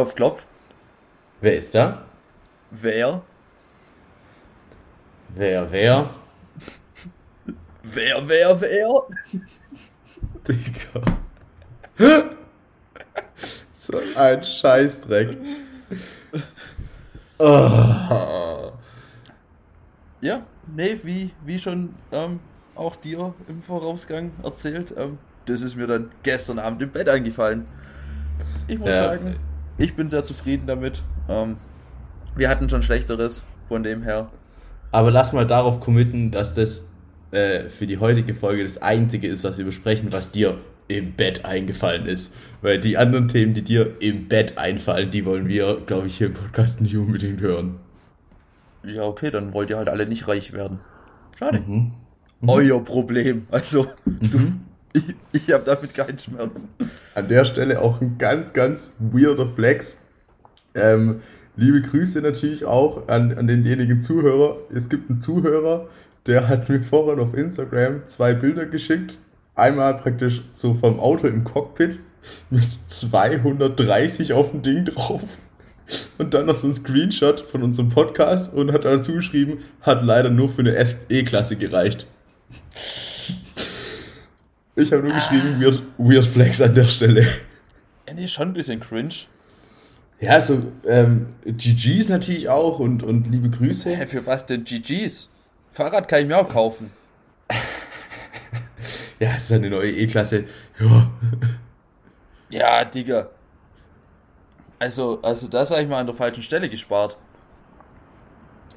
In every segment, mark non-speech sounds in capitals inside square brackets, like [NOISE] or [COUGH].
Klopf, klopf. Wer ist da? Wer? Wer, wer? Wer, wer, wer? Digga. [LAUGHS] so ein Scheißdreck. Oh. Ja, nee, wie, wie schon ähm, auch dir im Vorausgang erzählt, ähm, das ist mir dann gestern Abend im Bett eingefallen. Ich muss Ja. sagen, ich bin sehr zufrieden damit. Ähm, wir hatten schon Schlechteres, von dem her. Aber lass mal darauf committen, dass das äh, für die heutige Folge das Einzige ist, was wir besprechen, was dir im Bett eingefallen ist. Weil die anderen Themen, die dir im Bett einfallen, die wollen wir, glaube ich, hier im Podcast nicht unbedingt hören. Ja, okay, dann wollt ihr halt alle nicht reich werden. Schade. Mhm. Euer Problem. Also, du, ich, ich habe damit keinen Schmerz. An der Stelle auch ein ganz, ganz weirder Flex. Ähm, liebe Grüße natürlich auch an, an denjenigen Zuhörer. Es gibt einen Zuhörer, der hat mir vorhin auf Instagram zwei Bilder geschickt. Einmal praktisch so vom Auto im Cockpit mit 230 auf dem Ding drauf. Und dann noch so ein Screenshot von unserem Podcast und hat dazu geschrieben, hat leider nur für eine E-Klasse gereicht. Ich habe nur geschrieben, weird, weird Flex an der Stelle. Ja, nee, schon ein bisschen cringe. Ja, so ähm, GGs natürlich auch und, und liebe Grüße. Hä, für was denn GGs? Fahrrad kann ich mir auch kaufen. [LAUGHS] Ja, es ist eine neue E-Klasse. Ja. [LAUGHS] Ja, Digga. Also, also da sag ich mal an der falschen Stelle gespart.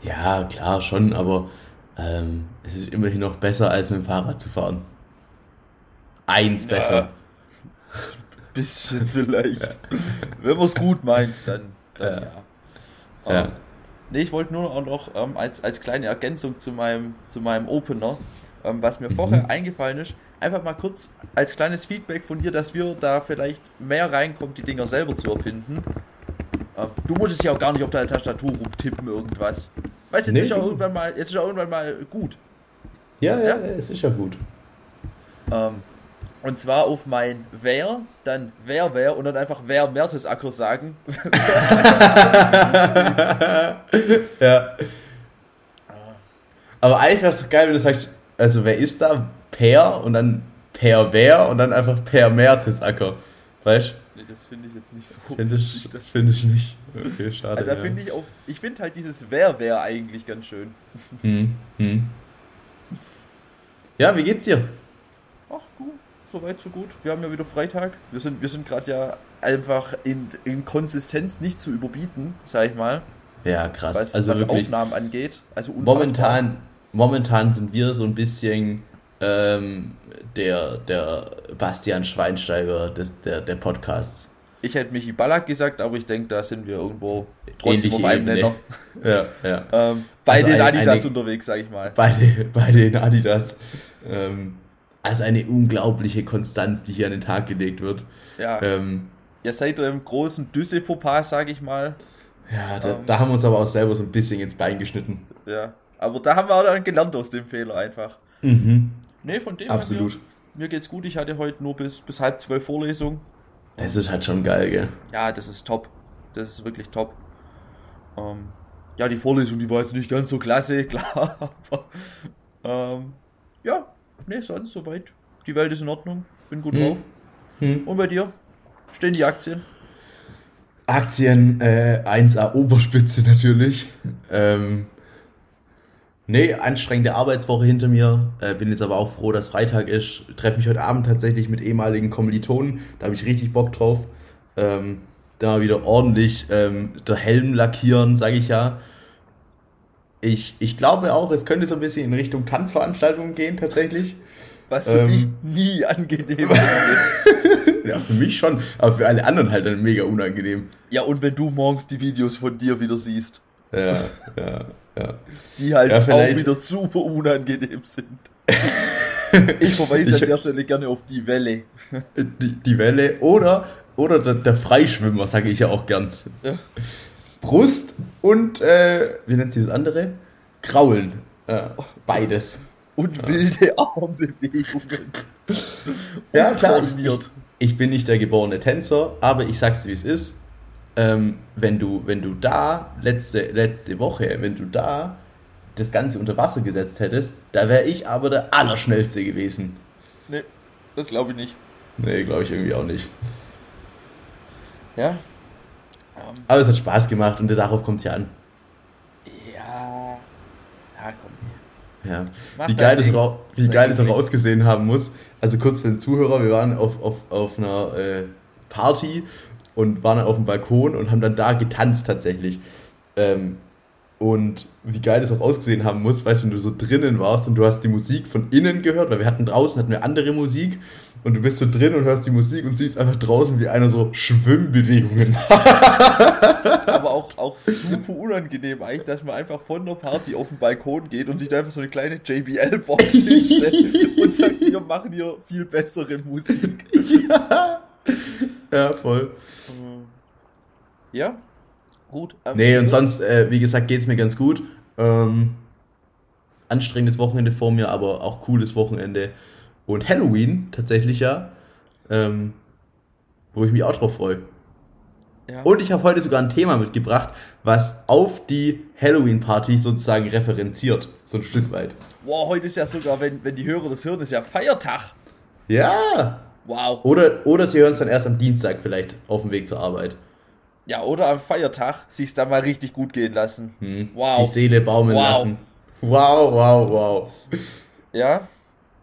ja, klar, schon, aber ähm, es ist immerhin noch besser, als mit dem Fahrrad zu fahren. Eins besser. [LAUGHS] Bisschen vielleicht. Wenn man es gut meint, dann, dann ja. Ja. Ähm, nee, ich wollte nur auch noch ähm, als, als kleine Ergänzung zu meinem, zu meinem Opener, ähm, was mir vorher eingefallen ist, einfach mal kurz als kleines Feedback von dir, dass wir da vielleicht mehr reinkommen, die Dinger selber zu erfinden. Ähm, du musst es ja auch gar nicht auf deiner Tastatur rumtippen, irgendwas. Weißt du, jetzt Nee, ist ja irgendwann mal, jetzt ist ja irgendwann mal gut. Ja, ja, Ja. es ist ja gut. Ähm, und zwar auf mein Wer, dann Wer, Wer und dann einfach Wer Mertesacker sagen. [LAUGHS] Ja. Aber eigentlich wäre es doch geil, wenn du sagst, also wer ist da? Per und dann per wer und dann einfach per Mertesacker. Weißt nee, das finde ich jetzt nicht so. du? Finde ich, find ich nicht. Okay, schade. Also, da ja. finde ich auch, ich finde halt dieses Wer, Wer eigentlich ganz schön. Hm, hm. Ja, wie geht's dir? Ach du, soweit so gut. Wir haben ja wieder Freitag. Wir sind, wir sind gerade ja einfach in, in Konsistenz nicht zu überbieten, sag ich mal, Ja, krass. was, also was wirklich, Aufnahmen angeht. Also unfassbar. momentan, momentan sind wir so ein bisschen ähm, der, der Bastian Schweinsteiger des, der, der Podcasts. Ich hätte Michi Ballack gesagt, aber ich denke, da sind wir irgendwo trotzdem Ähnliche auf einem Ebene. Nenner. [LAUGHS] Ja, ja. Ähm, bei Also den eine- Adidas eine- unterwegs, sag ich mal. Beide, [LAUGHS] beide in Adidas. Ähm, also eine unglaubliche Konstanz, die hier an den Tag gelegt wird. Ja, Ähm, ihr seid im großen Düsse-Fauxpas, sag ich mal. ja, da, Ähm. da haben wir uns aber auch selber so ein bisschen ins Bein geschnitten. Ja, aber da haben wir auch dann gelernt aus dem Fehler einfach. Mhm. Nee, von dem her, Absolut. Mir, mir geht's gut. Ich hatte heute nur bis, bis halb zwölf Vorlesung. Das ist halt schon geil, gell? Ja, das ist top. Das ist wirklich top. Ähm, ja, die Vorlesung, die war jetzt nicht ganz so klasse, [LAUGHS] klar. Aber ähm, ja, nee, sonst soweit. Die Welt ist in Ordnung. Bin gut Hm. drauf. Hm. Und bei dir? Stehen die Aktien? Aktien äh, 1A Oberspitze natürlich. Ähm, nee, anstrengende Arbeitswoche hinter mir. Äh, bin jetzt aber auch froh, dass Freitag ist. Treffe mich heute Abend tatsächlich mit ehemaligen Kommilitonen. Da habe ich richtig Bock drauf. Ähm, da mal wieder ordentlich ähm, der Helm lackieren, sage ich ja. Ich, ich glaube auch, es könnte so ein bisschen in Richtung Tanzveranstaltungen gehen tatsächlich. Was für Ähm. dich nie angenehm ist. [LAUGHS] Ja, für mich schon, aber für alle anderen halt dann mega unangenehm. Ja, und wenn du morgens die Videos von dir wieder siehst, Ja, ja, ja. die halt Ja, auch wieder super unangenehm sind. [LAUGHS] Ich verweise Ich- an der Stelle gerne auf die Welle. die, die Welle oder, oder der, der Freischwimmer, sage ich ja auch gern. Ja. Brust und, äh, wie nennt sie das andere? Kraulen. Ja, beides. Und wilde Armbewegungen. [LAUGHS] Ja, klar, ich, ich bin nicht der geborene Tänzer, aber ich sag's dir, wie es ist. ähm, wenn du, wenn du da letzte, letzte Woche, wenn du da das Ganze unter Wasser gesetzt hättest, da wäre ich aber der Allerschnellste gewesen. Nee, das glaube ich nicht. Nee, glaube ich irgendwie auch nicht. Ja. Ähm, Aber es hat Spaß gemacht und darauf kommt es ja an. ja. Ja, komm. Ja. Mach Wie geil, das auch, wie geil das auch ausgesehen haben muss. Also kurz für den Zuhörer, wir waren auf, auf, auf einer äh, Party und waren dann auf dem Balkon und haben dann da getanzt tatsächlich. Ähm, und wie geil das auch ausgesehen haben muss, weißt du, wenn du so drinnen warst und du hast die Musik von innen gehört, weil wir hatten draußen hatten wir andere Musik und du bist so drin und hörst die Musik und siehst einfach draußen, wie einer so Schwimmbewegungen macht. [LAUGHS] Aber auch, auch super unangenehm eigentlich, dass man einfach von der Party auf den Balkon geht und sich da einfach so eine kleine JBL-Box [LAUGHS] hinstellt und sagt, wir machen hier viel bessere Musik. ja, voll. Ja, gut. Nee, und sonst, äh, wie gesagt, geht's mir ganz gut. Ähm, anstrengendes Wochenende vor mir, aber auch cooles Wochenende. Und Halloween tatsächlich ja, ähm, wo ich mich auch drauf freue. Ja. Und ich habe heute sogar ein Thema mitgebracht, was auf die Halloween-Party sozusagen referenziert, so ein Stück weit. Wow, heute ist ja sogar, wenn, wenn die Hörer das hören, ist ja Feiertag. Ja! Wow. Oder, oder sie hören es dann erst am Dienstag vielleicht auf dem Weg zur Arbeit. Ja, oder am Feiertag sich's da mal richtig gut gehen lassen. Hm. Wow. Die Seele baumeln Wow. lassen. Wow, wow, wow. Ja,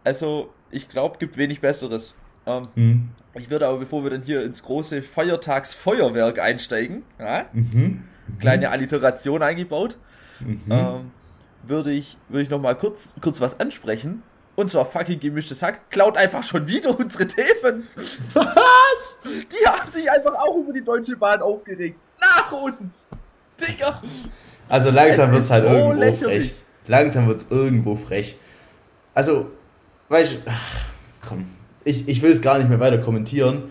also ich glaube, gibt wenig Besseres. Ähm, Hm. ich würde aber, bevor wir dann hier ins große Feiertagsfeuerwerk einsteigen, ja, Mhm. kleine Alliteration eingebaut, Mhm. ähm, würde ich, würde ich nochmal kurz, kurz was ansprechen. Und zwar fucking gemischtes Hack klaut einfach schon wieder [LAUGHS] unsere Themen. Was? Die haben sich einfach auch über die Deutsche Bahn aufgeregt. Nach uns. Digga. Also langsam wird es halt so irgendwo lächerlich. frech. Langsam wird es irgendwo frech. Also, weißt du, komm, ich, ich will es gar nicht mehr weiter kommentieren,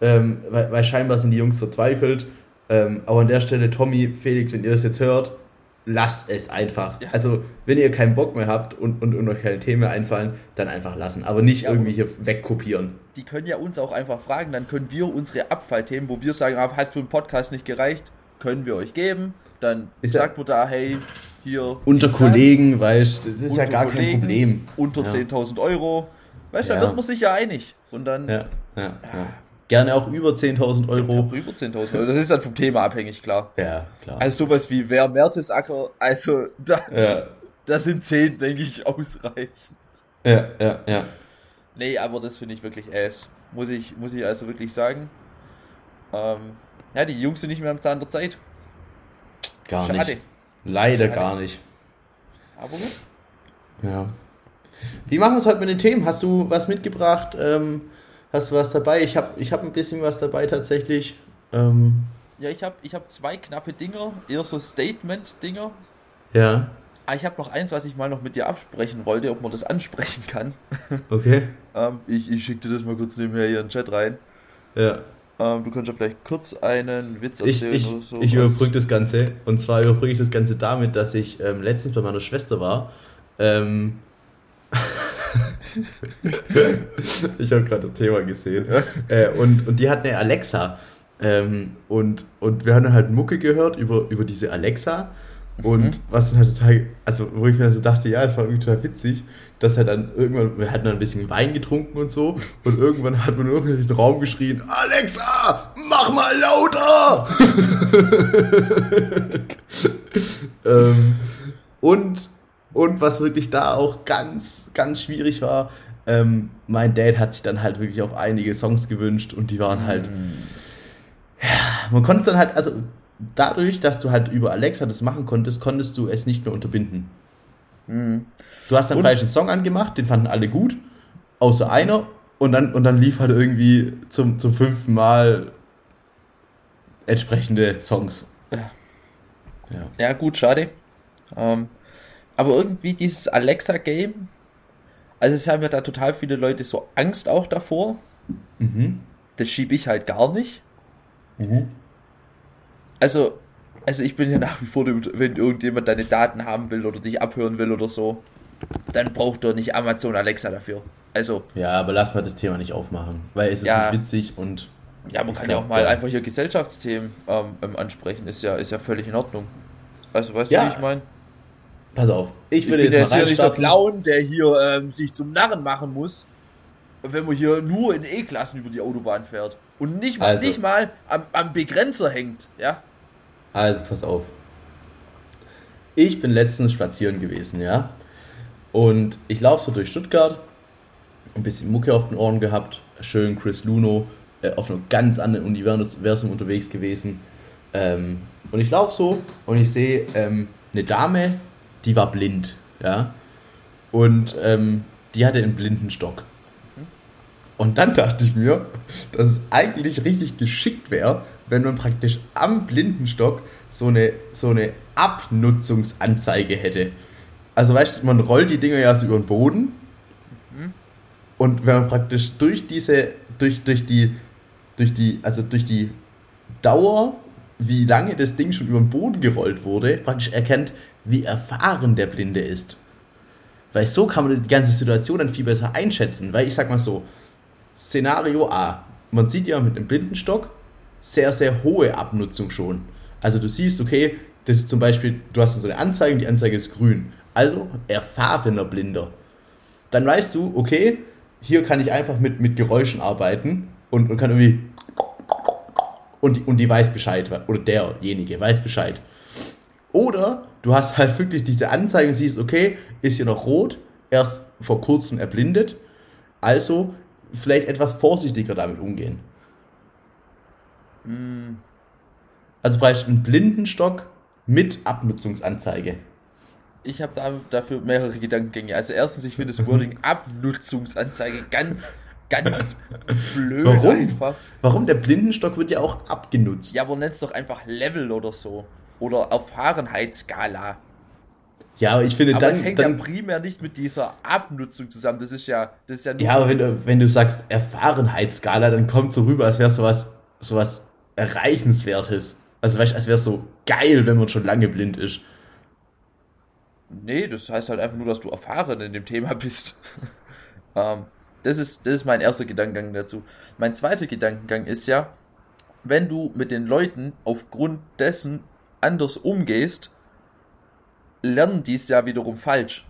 ähm, weil, weil scheinbar sind die Jungs verzweifelt. Ähm, aber an der Stelle, Tommy, Felix, wenn ihr das jetzt hört, lasst es einfach. Ja. Also, wenn ihr keinen Bock mehr habt und, und, und euch keine Themen mehr einfallen, dann einfach lassen. Aber nicht Ja, irgendwie hier wegkopieren. Die können ja uns auch einfach fragen, dann können wir unsere Abfallthemen, wo wir sagen, ah, hat für einen Podcast nicht gereicht, können wir euch geben. Dann Ist ja- sagt man da, hey, hier. Unter dies, das. Kollegen, weißt du, das ist Unter ja gar kein Kollegen, Problem. Unter Ja. 10.000 Euro. Weißt du, Ja. da wird man sich ja einig. Und dann Ja, ja, ja. Gerne auch über 10.000 Euro. auch über 10.000 Euro. Das ist dann vom Thema abhängig, klar. Ja, klar. Also sowas wie wer Mertesacker, also da, ja, da sind 10, denke ich, ausreichend. ja, ja, ja. Nee, aber das finde ich wirklich ass. Muss ich, muss ich also wirklich sagen. Ähm, ja, die Jungs sind nicht mehr am Zahn der Zeit. Gar Schade. nicht. Leider Schade. gar nicht. Aber gut. Ja. Wie machen wir es heute mit den Themen? Hast du was mitgebracht? Ähm, hast du was dabei? Ich habe ich hab ein bisschen was dabei tatsächlich. Ähm, Ja, ich habe ich hab zwei knappe Dinger, eher so Statement-Dinger. ja, Aber ich habe noch eins, was ich mal noch mit dir absprechen wollte, ob man das ansprechen kann. [LAUGHS] okay. Ähm, ich ich schicke dir das mal kurz nebenher hier in den Chat rein. Ja. Ähm, du kannst ja vielleicht kurz einen Witz Ich, erzählen ich, oder so. ich überbrücke das Ganze. Und zwar überbrücke ich das Ganze damit, dass ich ähm, letztens bei meiner Schwester war. Ähm, [LAUGHS] ich habe gerade das Thema gesehen. Äh, und, und die hat eine Alexa. Ähm, und, und wir haben dann halt Mucke gehört über, über diese Alexa. Und was dann halt total, also wo ich mir dann so dachte, ja, es war irgendwie total witzig, dass er dann irgendwann, wir hatten dann ein bisschen Wein getrunken und so, und irgendwann hat man nur in den Raum geschrien, Alexa, mach mal lauter! [LAUGHS] ähm, und, und was wirklich da auch ganz, ganz schwierig war, ähm, mein Dad hat sich dann halt wirklich auch einige Songs gewünscht und die waren halt, man konnte es dann halt, also dadurch, dass du halt über Alexa das machen konntest, konntest du es nicht mehr unterbinden. Mhm. Du hast dann Und- gleich einen Song angemacht, den fanden alle gut, außer einer, und dann, und dann lief halt irgendwie zum, zum fünften Mal entsprechende Songs. Ja. Ja. Ja, gut, schade. Ähm, aber irgendwie dieses Alexa-Game, also es haben ja da total viele Leute so Angst auch davor. Mhm. Das schiebe ich halt gar nicht. Mhm. Also, also ich bin ja nach wie vor, wenn irgendjemand deine Daten haben will oder dich abhören will oder so, dann braucht er nicht Amazon Alexa dafür. Also, Ja, aber lass mal das Thema nicht aufmachen, weil es ist Ja. nicht witzig und Ja, man kann glaub, ja auch mal ja. einfach hier Gesellschaftsthemen ähm, ähm, ansprechen, ist ja, ist ja völlig in Ordnung. Also, weißt ja. du, wie ich meine? Pass auf, ich würde ich bin jetzt, jetzt mal nicht der Clown, der hier ähm, sich zum Narren machen muss, wenn man hier nur in E-Klassen über die Autobahn fährt und nicht mal, also. nicht mal am, am Begrenzer hängt, ja? Also, pass auf. Ich bin letztens spazieren gewesen, ja? Und ich laufe so durch Stuttgart, ein bisschen Mucke auf den Ohren gehabt, schön Chris Luno, äh, auf einem ganz anderen Universum unterwegs gewesen. Ähm, und ich laufe so und ich sehe ähm, eine Dame, die war blind, ja. Und ähm, die hatte einen Blindenstock. Und dann [LAUGHS] dachte ich mir, dass es eigentlich richtig geschickt wäre, wenn man praktisch am Blindenstock so eine, so eine Abnutzungsanzeige hätte. Also weißt du, man rollt die Dinger ja so über den Boden. Mhm. Und wenn man praktisch durch diese, durch, durch die, durch die, also durch die Dauer, wie lange das Ding schon über den Boden gerollt wurde, praktisch erkennt, wie erfahren der Blinde ist. Weil so kann man die ganze Situation dann viel besser einschätzen. Weil ich sag mal so, Szenario A, man sieht ja mit einem Blindenstock sehr, sehr hohe Abnutzung schon. Also du siehst, okay, das ist zum Beispiel, du hast so eine Anzeige und die Anzeige ist grün. Also erfahrener Blinder. Dann weißt du, okay, hier kann ich einfach mit, mit Geräuschen arbeiten und, und kann irgendwie und und die weiß Bescheid, oder derjenige weiß Bescheid. Oder du hast halt wirklich diese Anzeige und siehst, okay, ist hier noch rot, erst vor kurzem erblindet, also vielleicht etwas vorsichtiger damit umgehen. Mm. Also du einen Blindenstock mit Abnutzungsanzeige. Ich habe da, dafür mehrere Gedankengänge. Also erstens, ich finde das Wording [LAUGHS] Abnutzungsanzeige ganz, ganz blöd Warum? einfach. Warum? Der Blindenstock wird ja auch abgenutzt. Ja, aber nennt es doch einfach Level oder so. Oder Erfahrenheitsskala. Ja, aber ich finde aber dann. Das hängt dann, ja primär nicht mit dieser Abnutzung zusammen. Das ist ja. Das ist ja, ja aber wenn du, wenn du sagst Erfahrenheitsskala, dann kommt so rüber, als wäre sowas, sowas Erreichenswertes. Also weißt als wäre es so geil, wenn man schon lange blind ist. Nee, das heißt halt einfach nur, dass du erfahren in dem Thema [LAUGHS] bist. ähm, das, ist, das ist mein erster Gedankengang dazu. Mein zweiter Gedankengang ist ja, wenn du mit den Leuten aufgrund dessen anders umgehst, lernen die es ja wiederum falsch.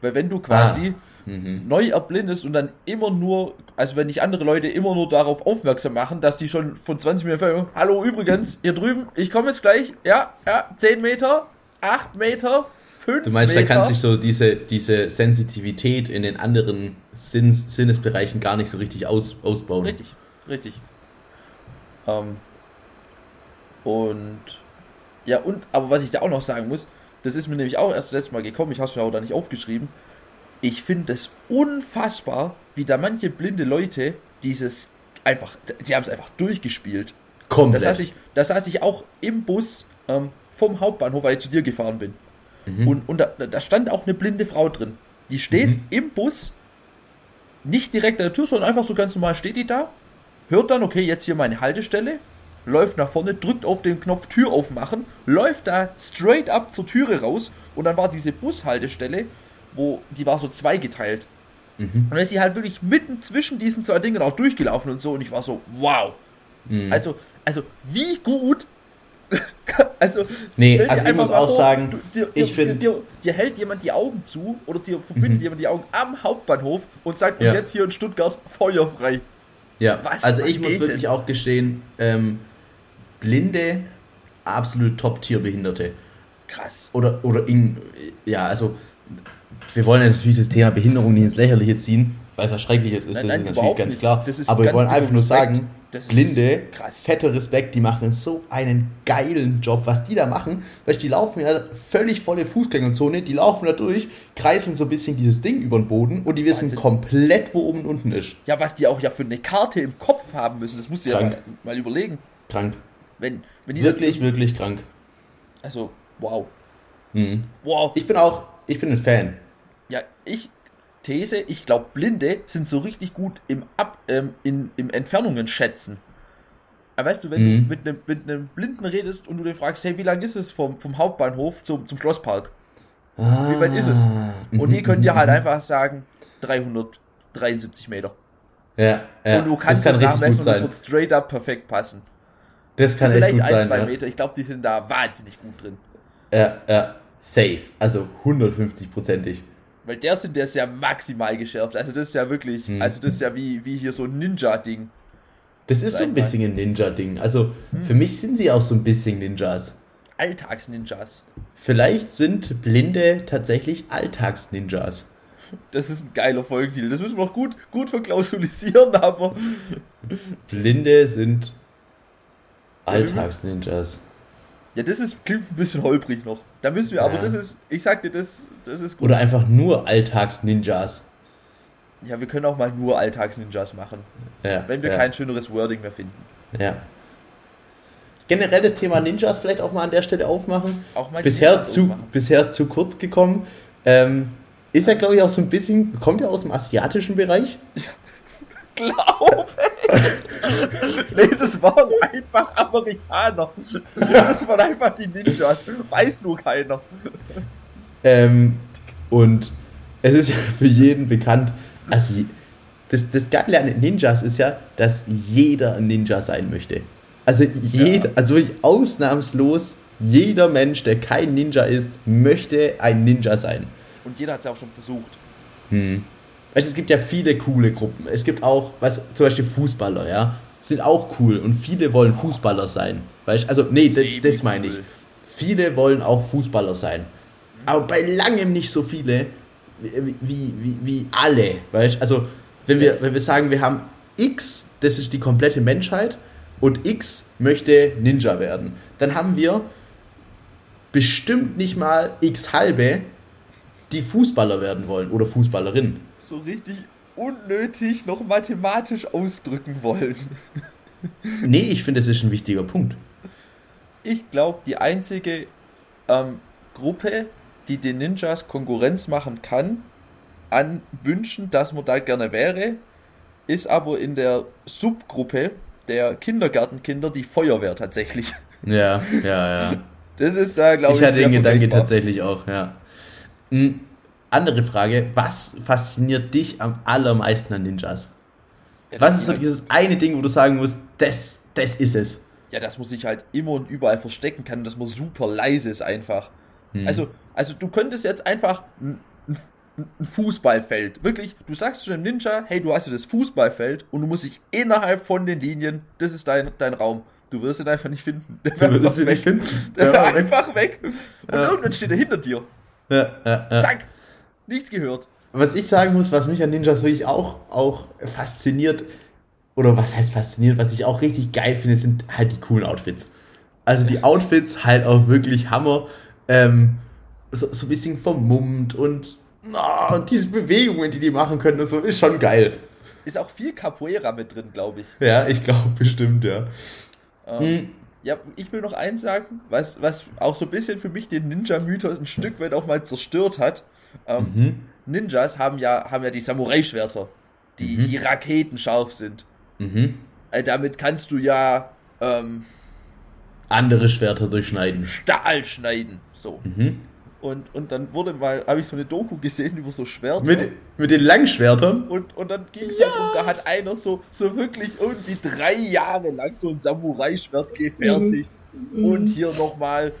Weil wenn du quasi ah, mhm. neu erblindest und dann immer nur, also wenn dich andere Leute immer nur darauf aufmerksam machen, dass die schon von 20 Minuten vorher, hallo übrigens, hier drüben, ich komme jetzt gleich, ja, ja, 10 Meter, 8 Meter, 5 Du meinst, Meter. da kann sich so diese, diese Sensitivität in den anderen Sinns, Sinnesbereichen gar nicht so richtig aus, ausbauen. Richtig, richtig. Ähm, und ja, und, aber was ich da auch noch sagen muss, das ist mir nämlich auch erst letztes Mal gekommen, ich habe es mir auch da nicht aufgeschrieben. Ich finde es unfassbar, wie da manche blinde Leute dieses einfach, die haben es einfach durchgespielt. Komplett. Das saß ich, das saß ich auch im Bus ähm, vom Hauptbahnhof, weil ich zu dir gefahren bin. Mhm. Und, und da, da, stand auch eine blinde Frau drin. Die steht mhm. im Bus, nicht direkt an der Tür, sondern einfach so ganz normal steht die da, hört dann, okay, jetzt hier meine Haltestelle, läuft nach vorne, drückt auf den Knopf Tür aufmachen, läuft da straight up zur Türe raus und dann war diese Bushaltestelle, wo die war so zweigeteilt. Mhm. Und dann ist sie halt wirklich mitten zwischen diesen zwei Dingen auch durchgelaufen und so und ich war so, wow. Mhm. Also, also wie gut. [LAUGHS] also, nee, also ich muss auch vor, sagen, du, dir, ich finde. Dir, dir, hält jemand die Augen zu oder dir verbindet mhm. jemand die Augen am Hauptbahnhof und sagt, ja. jetzt hier in Stuttgart feuerfrei. Ja, was, also was ich muss wirklich denn? auch gestehen, ähm, blinde, absolut Top-Tier-Behinderte. Krass. Oder, oder in, ja, also, wir wollen natürlich das Thema Behinderung nicht ins Lächerliche ziehen, weil es ja schrecklich ist, nein, nein, das natürlich ganz nicht. klar. Aber wir wollen einfach nur sagen, Blinde, fetter Respekt, die machen so einen geilen Job, was die da machen. Weil die laufen ja völlig volle Fußgängerzone, die laufen da durch, kreisen so ein bisschen dieses Ding über den Boden und die wissen Wahnsinn. komplett, wo oben und unten ist. Ja, was die auch ja für eine Karte im Kopf haben müssen, das musst du ja mal, mal überlegen. Krank. Wenn, wenn wirklich, wirklich krank. Also, wow. Mhm. Wow. Ich bin auch, ich bin ein Fan. Ja, ich, These, ich glaube, Blinde sind so richtig gut im, Ab, ähm, in, im Entfernungen schätzen. Aber weißt du, wenn mhm. du mit einem, mit einem Blinden redest und du den fragst, hey, wie lang ist es vom, vom Hauptbahnhof zum, zum Schlosspark? Ah. Wie weit ist es? Und die können dir halt mhm. einfach sagen, 373 Meter. Ja, ja. Und du kannst das das, kann richtig nachmessen und es wird straight up perfekt passen. Das kann echt Vielleicht gut ein, sein. zwei ja. Meter. Ich glaube, die sind da wahnsinnig gut drin. Ja, ja. Safe. Also 150-prozentig. Weil der sind, der ist ja maximal geschärft. Also das ist ja wirklich, Hm. also das ist ja wie, wie hier so ein Ninja-Ding. Das ist so ein bisschen ein Ninja-Ding. Also Hm. für mich sind sie auch so ein bisschen Ninjas. Alltags-Ninjas. Vielleicht sind Blinde tatsächlich Alltags-Ninjas. Das ist ein geiler Folgentitel. Das müssen wir noch gut, gut verklausulisieren, aber Blinde sind Alltags-Ninjas. ja, das ist, klingt ein bisschen holprig noch. Da müssen wir, aber Ja. das ist, ich sag dir, das, das ist gut. Oder einfach nur Alltags-Ninjas. Ja, wir können auch mal nur Alltags-Ninjas machen, Ja, wenn wir ja, kein schöneres Wording mehr finden. Ja. Generell das Thema Ninjas vielleicht auch mal an der Stelle aufmachen. Auch mal Bisher Ninjas zu, aufmachen. bisher zu kurz gekommen. Ähm, ist ja, glaube ich, auch so ein bisschen, kommt ja aus dem asiatischen Bereich. Glaube Nee, das waren einfach Amerikaner. Das waren einfach die Ninjas. Weiß nur keiner. Ähm, und es ist ja für jeden bekannt, also das, das Geile an den Ninjas ist ja, dass jeder ein Ninja sein möchte. Also jeder, also wirklich ausnahmslos jeder Mensch, der kein Ninja ist, möchte ein Ninja sein. Und jeder hat es ja auch schon versucht. Hm. Weißt, du, es gibt ja viele coole Gruppen. Es gibt auch, was, zum Beispiel Fußballer, ja, sind auch cool und viele wollen Fußballer sein. Weißt, du? also nee, d- das meine ich. Viele wollen auch Fußballer sein. Aber bei langem nicht so viele wie, wie, wie, wie alle. Weißt? Also, wenn wir, wenn wir sagen, wir haben X, das ist die komplette Menschheit, und X möchte Ninja werden, dann haben wir bestimmt nicht mal X halbe, die Fußballer werden wollen oder Fußballerin. So richtig unnötig noch mathematisch ausdrücken wollen. Nee, ich finde, das ist ein wichtiger Punkt. Ich glaube, die einzige ähm, Gruppe, die den Ninjas Konkurrenz machen kann, an Wünschen, dass man da gerne wäre, ist aber in der Subgruppe der Kindergartenkinder die Feuerwehr tatsächlich. Ja, ja, ja. Das ist da, glaube ich, Ich hatte den Gedanke vergleichbar. tatsächlich auch, ja. Hm, andere Frage, was fasziniert dich am allermeisten an Ninjas? Ja, Was ist so halt- dieses eine Ding, wo du sagen musst, das, das ist es? Ja, dass man sich halt immer und überall verstecken kann, dass man super leise ist einfach. Hm. Also, also du könntest jetzt einfach ein, ein, Fußballfeld, wirklich, du sagst zu dem Ninja, hey, du hast hier das Fußballfeld und du musst dich innerhalb von den Linien, das ist dein, dein Raum. Du wirst ihn einfach nicht finden. Der Du würdest einfach sie nicht finden. Der Ja, wär weg. einfach weg. Und Ja. irgendwann steht er hinter dir. Ja, ja, ja. Zack. Nichts gehört. Was ich sagen muss, was mich an Ninjas wirklich auch, auch fasziniert, oder was heißt fasziniert, was ich auch richtig geil finde, sind halt die coolen Outfits. Also die Outfits halt auch wirklich Hammer, ähm, so, so ein bisschen vermummt und, ah, und diese Bewegungen, die die machen können, und so, ist schon geil. Ist auch viel Capoeira mit drin, glaube ich. Ja, ich glaube bestimmt, ja. Ähm, Ja, ich will noch eins sagen, was, was auch so ein bisschen für mich den Ninja-Mythos ein Stück weit auch mal zerstört hat. Ähm, Mhm. Ninjas haben ja, haben ja die Samurai-Schwerter, die, die raketenscharf sind. Mhm. Äh, damit kannst du ja ähm, Andere Schwerter durchschneiden. Stahl schneiden. So. Mhm. Und, und dann wurde mal, habe ich so eine Doku gesehen über so Schwerter. Mit, mit den Langschwertern? und, und dann ging es halt um, da hat einer so, so wirklich irgendwie drei Jahre lang so ein Samurai-Schwert gefertigt. Und hier nochmal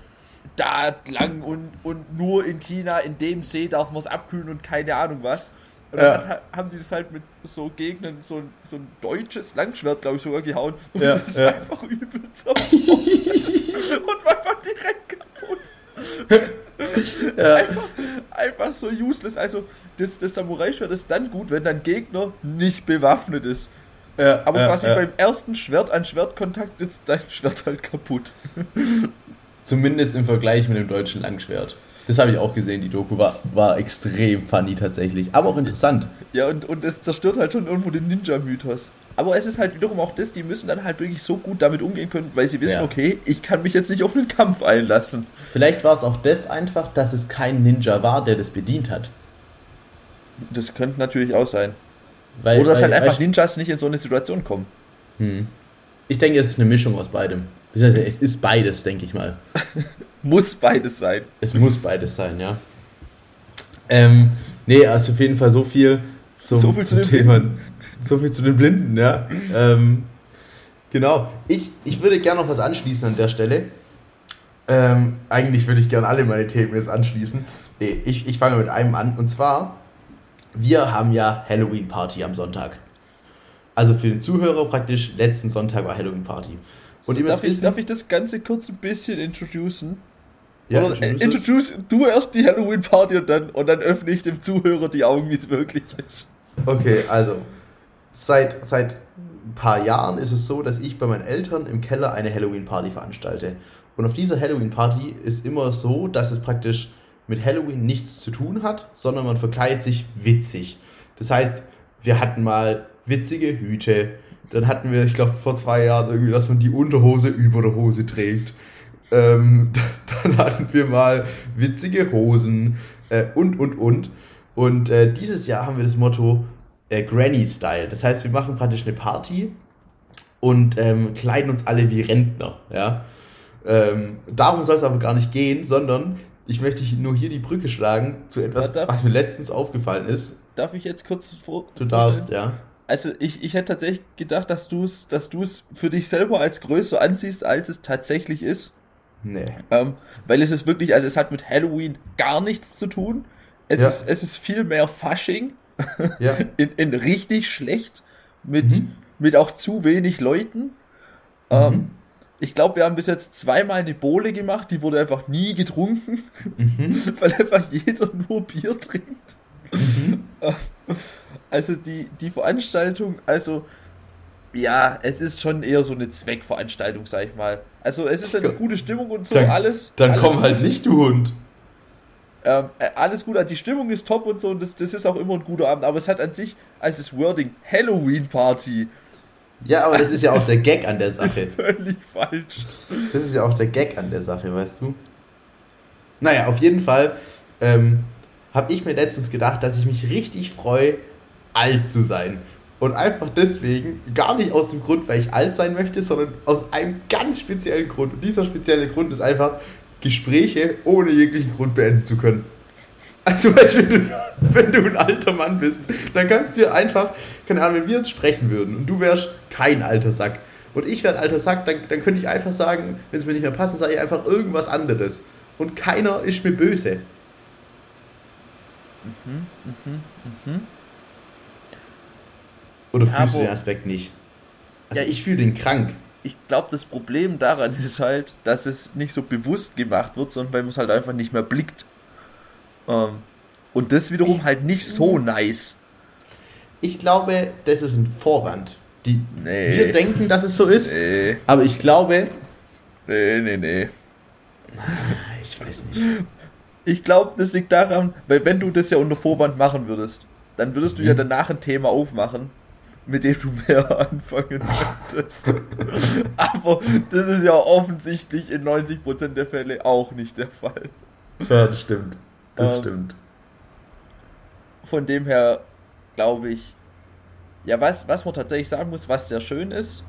da lang und, und nur in China, in dem See darf man es abkühlen und keine Ahnung was. Und dann Ja. hat, haben die das halt mit so Gegnern, so, ein- so ein deutsches Langschwert, glaube ich, sogar gehauen. Und Ja, das ist ja. einfach übel [LAUGHS] und war einfach direkt kaputt. [LAUGHS] Ja. Einfach, einfach so useless. Also, das, das Samurai-Schwert ist dann gut, wenn dein Gegner nicht bewaffnet ist. Ja, Aber quasi beim ersten Schwert an Schwertkontakt ist dein Schwert halt kaputt. [LAUGHS] Zumindest im Vergleich mit dem deutschen Langschwert. Das habe ich auch gesehen, die Doku war, war extrem funny tatsächlich. Aber auch interessant. Ja, und, und es zerstört halt schon irgendwo den Ninja-Mythos. Aber es ist halt wiederum auch das, die müssen dann halt wirklich so gut damit umgehen können, weil sie wissen, Ja. okay, ich kann mich jetzt nicht auf einen Kampf einlassen. Vielleicht war es auch das einfach, dass es kein Ninja war, der das bedient hat. Das könnte natürlich auch sein. Weil, Oder dass weil, halt einfach Ninjas nicht in so eine Situation kommen. Hm. Ich denke, es ist eine Mischung aus beidem. Es ist beides, denke ich mal. [LAUGHS] Muss beides sein. Es muss beides sein, ja. Ähm, nee, also auf jeden Fall so viel zum, So viel zu zum den Thema. [LAUGHS] So viel zu den Blinden, ja. Ähm, genau. Ich, ich würde gerne noch was anschließen an der Stelle. Ähm, eigentlich würde ich gerne alle meine Themen jetzt anschließen. Nee, ich, ich fange mit einem an. Und zwar, wir haben ja Halloween-Party am Sonntag. Also für den Zuhörer praktisch, letzten Sonntag war Halloween-Party. Und müsst darf, ich, darf ich das Ganze kurz ein bisschen introducen? ja, Oder äh, introduce du erst die Halloween-Party und dann, und dann öffne ich dem Zuhörer die Augen, wie es wirklich ist. Okay, also seit, seit ein paar Jahren ist es so, dass ich bei meinen Eltern im Keller eine Halloween-Party veranstalte. Und auf dieser Halloween-Party ist immer so, dass es praktisch mit Halloween nichts zu tun hat, sondern man verkleidet sich witzig. Das heißt, wir hatten mal witzige Hüte. Dann hatten wir, ich glaube, vor zwei Jahren irgendwie, dass man die Unterhose über der Hose trägt. Ähm, [LAUGHS] dann hatten wir mal witzige Hosen äh, und, und, und. Und äh, dieses Jahr haben wir das Motto äh, Granny Style. Das heißt, wir machen praktisch eine Party und ähm, kleiden uns alle wie Rentner. Ja? Ähm, darum soll es aber gar nicht gehen, sondern ich möchte nur hier die Brücke schlagen zu etwas, Ja, was mir letztens aufgefallen ist. Darf ich jetzt kurz vor. Du darfst, ja. Also ich, ich hätte tatsächlich gedacht, dass du es dass du's für dich selber als größer ansiehst, als es tatsächlich ist. Nee. Ähm, weil es ist wirklich, also es hat mit Halloween gar nichts zu tun. Es, Ja. ist, es ist viel mehr Fasching. Ja. [LAUGHS] in, in richtig schlecht mit, Mhm. mit auch zu wenig Leuten. Ähm, ich glaube, wir haben bis jetzt zweimal eine Bowle gemacht, die wurde einfach nie getrunken, Mhm. [LAUGHS] weil einfach jeder nur Bier trinkt. Mhm. [LAUGHS] Also die, die Veranstaltung, also ja, es ist schon eher so eine Zweckveranstaltung, sag ich mal. Also es ist eine gute Stimmung und so, Dann- alles. Dann alles komm gut. halt nicht, du Hund. Ähm, äh, alles gut, also die Stimmung ist top und so und das, das ist auch immer ein guter Abend, aber es hat an sich als das Wording Halloween Party Ja, aber das ist ja auch der Gag an der Sache. [LAUGHS] völlig falsch. Das ist ja auch der Gag an der Sache, weißt du? Naja, auf jeden Fall ähm, habe ich mir letztens gedacht, dass ich mich richtig freue, alt zu sein. Und einfach deswegen, gar nicht aus dem Grund, weil ich alt sein möchte, sondern aus einem ganz speziellen Grund. Und dieser spezielle Grund ist einfach, Gespräche ohne jeglichen Grund beenden zu können. Also, wenn du, wenn du ein alter Mann bist, dann kannst du einfach, keine Ahnung, wenn wir jetzt sprechen würden und du wärst kein alter Sack und ich wäre ein alter Sack, dann, dann könnte ich einfach sagen, wenn es mir nicht mehr passt, dann sage ich einfach irgendwas anderes. Und keiner ist mir böse. Oder Ja, fühlst du den Aspekt nicht? Also Ja, ich fühle den krank. Ich glaube, das Problem daran [LAUGHS] ist halt, dass es nicht so bewusst gemacht wird, sondern weil man es halt einfach nicht mehr blickt. Ähm, und das wiederum Ich- halt nicht so nice. Ich glaube, das ist ein Vorwand. Die, Nee. Wir denken, dass es so ist, Nee, aber ich glaube, nee, nee, nee. ich weiß nicht. Ich glaube, das liegt daran, weil wenn du das ja unter Vorwand machen würdest, dann würdest du ja Mhm. danach ein Thema aufmachen, mit dem du mehr [LAUGHS] anfangen könntest. Aber das ist ja offensichtlich in 90% der Fälle auch nicht der Fall. Ja, das stimmt. Das Ähm, stimmt. Von dem her glaube ich, ja, was, was man tatsächlich sagen muss, was sehr schön ist,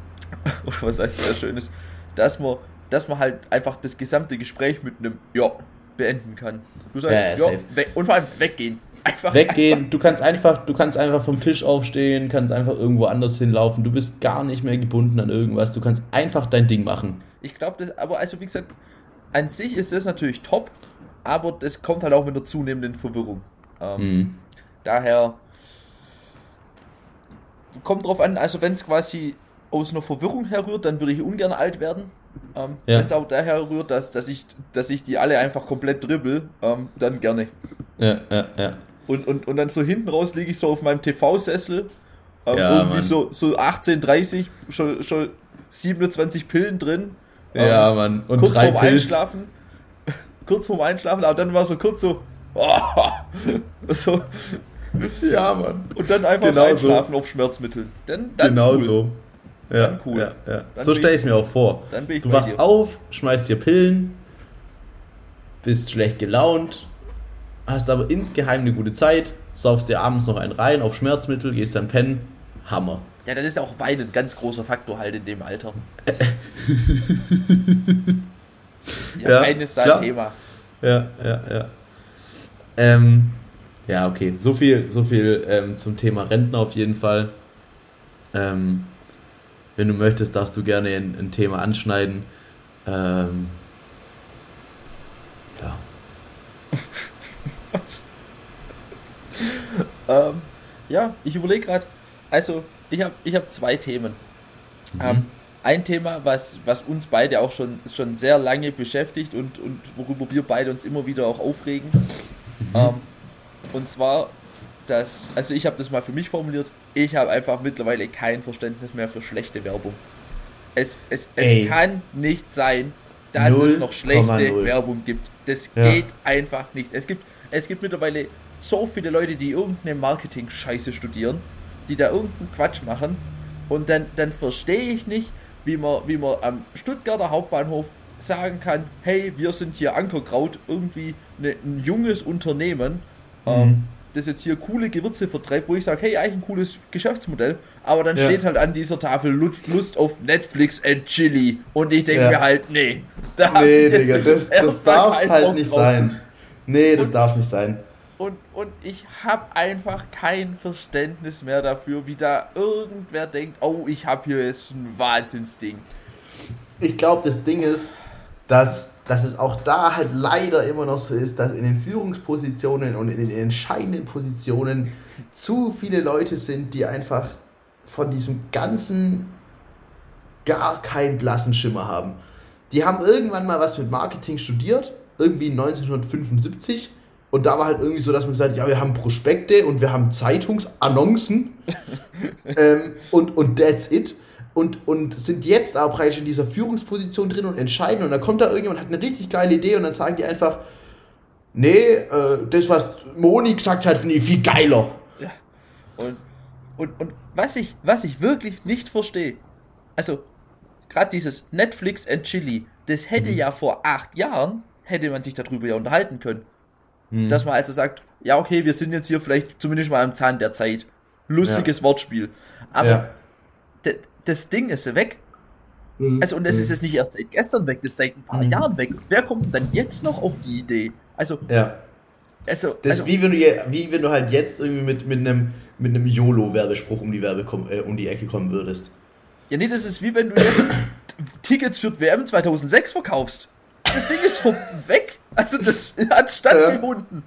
[LAUGHS] oder was heißt sehr schön ist, dass man, dass man halt einfach das gesamte Gespräch mit einem Ja beenden kann. Du sagst, Ja, ja, ja, und vor allem weggehen. Einfach Weggehen, du kannst einfach, du kannst einfach vom Tisch aufstehen, kannst einfach irgendwo anders hinlaufen, du bist gar nicht mehr gebunden an irgendwas, du kannst einfach dein Ding machen. Ich glaube, das, aber also wie gesagt, an sich ist das natürlich top, aber das kommt halt auch mit einer zunehmenden Verwirrung. Ähm, Mhm. Daher kommt drauf an, also wenn es quasi aus einer Verwirrung herrührt, dann würde ich ungern alt werden. Ähm, Ja. Wenn es auch daher rührt, dass, dass, ich, dass ich die alle einfach komplett dribbel, ähm, dann gerne. Ja, ja, ja. Und, und, und dann so hinten raus liege ich so auf meinem TV-Sessel, ähm, Ja, irgendwie Mann. so, so 18, 30, schon, schon 27 Pillen drin. Ja, Ähm, Mann. Und kurz drei vorm Pilz. Einschlafen. [LAUGHS] kurz vorm Einschlafen, aber dann war so kurz so. [LAUGHS] so Ja, Mann. und dann einfach Genau so. einschlafen auf Schmerzmitteln. Dann, dann Genau cool. so. Ja, Dann cool. Ja, ja. Dann So stelle ich- ich mir auch vor. Du wachst dir. auf, schmeißt dir Pillen, bist schlecht gelaunt, hast aber insgeheim eine gute Zeit, saufst dir abends noch einen rein auf Schmerzmittel, gehst dann pennen. Hammer. Ja, dann ist auch Wein ein ganz großer Faktor halt in dem Alter. [LAUGHS] ja, Ja, Wein ist da ein Thema. Ja, ja, ja. Ähm, Ja, okay. So viel, so viel ähm, zum Thema Rentner auf jeden Fall. Ähm, wenn du möchtest, darfst du gerne ein, ein Thema anschneiden. Ähm, ja. Ähm, ja, ich überlege gerade, also ich habe ich hab zwei Themen. Mhm. Ähm, ein Thema, was, was uns beide auch schon, schon sehr lange beschäftigt und, und worüber wir beide uns immer wieder auch aufregen. Mhm. Ähm, und zwar, dass, also ich habe das mal für mich formuliert, ich habe einfach mittlerweile kein Verständnis mehr für schlechte Werbung. Es, es, es kann nicht sein, dass 0, es noch schlechte 0. Werbung gibt. Das ja. geht einfach nicht. Es gibt, es gibt mittlerweile so viele Leute, die irgendeine Marketing-Scheiße studieren, die da irgendeinen Quatsch machen. Und dann, dann verstehe ich nicht, wie man, wie man am Stuttgarter Hauptbahnhof sagen kann, hey, wir sind hier Ankerkraut, irgendwie eine, ein junges Unternehmen, mhm. ähm, das jetzt hier coole Gewürze vertreibt, wo ich sage, hey, eigentlich ein cooles Geschäftsmodell, aber dann ja. steht halt an dieser Tafel Lust auf Netflix and Chili und ich denke ja. mir halt, nee, da nee, Digga, das, [LAUGHS] das darf halt nicht drauf. sein. Nee, das darf nicht sein. Und, und ich habe einfach kein Verständnis mehr dafür, wie da irgendwer denkt, oh, ich habe hier jetzt ein Wahnsinnsding. Ich glaube, das Ding ist, dass, dass es auch da halt leider immer noch so ist, dass in den Führungspositionen und in den entscheidenden Positionen zu viele Leute sind, die einfach von diesem ganzen gar keinen blassen Schimmer haben. Die haben irgendwann mal was mit Marketing studiert, irgendwie 1975 und da war halt irgendwie so, dass man gesagt hat, ja, wir haben Prospekte und wir haben Zeitungsannoncen [LAUGHS] ähm, und, und that's it. Und, und sind jetzt aber praktisch in dieser Führungsposition drin und entscheiden. Und dann kommt da irgendjemand, hat eine richtig geile Idee und dann sagen die einfach, nee, äh, das, was Moni gesagt hat, finde ich viel geiler. Ja. Und, und, und was, ich, was ich wirklich nicht verstehe, also gerade dieses Netflix and Chili, das hätte mhm. ja vor acht Jahren, hätte man sich darüber ja unterhalten können. Mhm. Dass man also sagt, ja, okay, wir sind jetzt hier vielleicht zumindest mal am Zahn der Zeit. Lustiges ja. Wortspiel. Aber ja. das Ding ist weg. Mhm. Also, und es mhm. ist jetzt nicht erst seit gestern weg, das ist seit ein paar mhm. Jahren weg. Wer kommt dann jetzt noch auf die Idee? Also, ja. Also, das also, ist wie wenn, du, wie wenn du halt jetzt irgendwie mit, mit einem, mit einem YOLO-Werbespruch um die, Werbe äh, um die Ecke kommen würdest. Ja, nee, das ist wie wenn du jetzt [COUGHS] Tickets für WM 2006 verkaufst. Das Ding ist weg. Also das hat stattgefunden.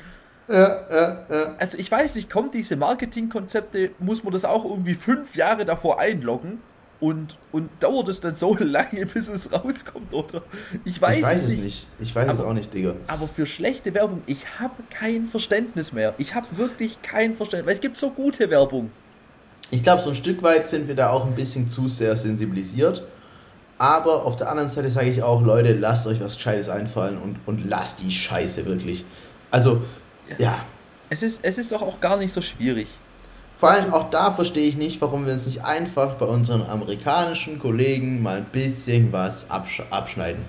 Ja, ja, ja. Also ich weiß nicht, kommt diese Marketingkonzepte, muss man das auch irgendwie fünf Jahre davor einloggen? Und, und dauert es dann so [LAUGHS] lange, bis es rauskommt, oder? Ich weiß, ich weiß es nicht. nicht. Ich weiß aber, es auch nicht, Digga. Aber für schlechte Werbung, ich habe kein Verständnis mehr. Ich habe wirklich kein Verständnis, weil es gibt so gute Werbung. Ich glaube, so ein Stück weit sind wir da auch ein bisschen zu sehr sensibilisiert. Aber auf der anderen Seite sage ich auch, Leute, lasst euch was Gescheites einfallen und, und lasst die Scheiße wirklich. Also, ja. ja. Es, ist, es ist doch auch gar nicht so schwierig. Vor allem auch da verstehe ich nicht, warum wir uns nicht einfach bei unseren amerikanischen Kollegen mal ein bisschen was absch abschneiden.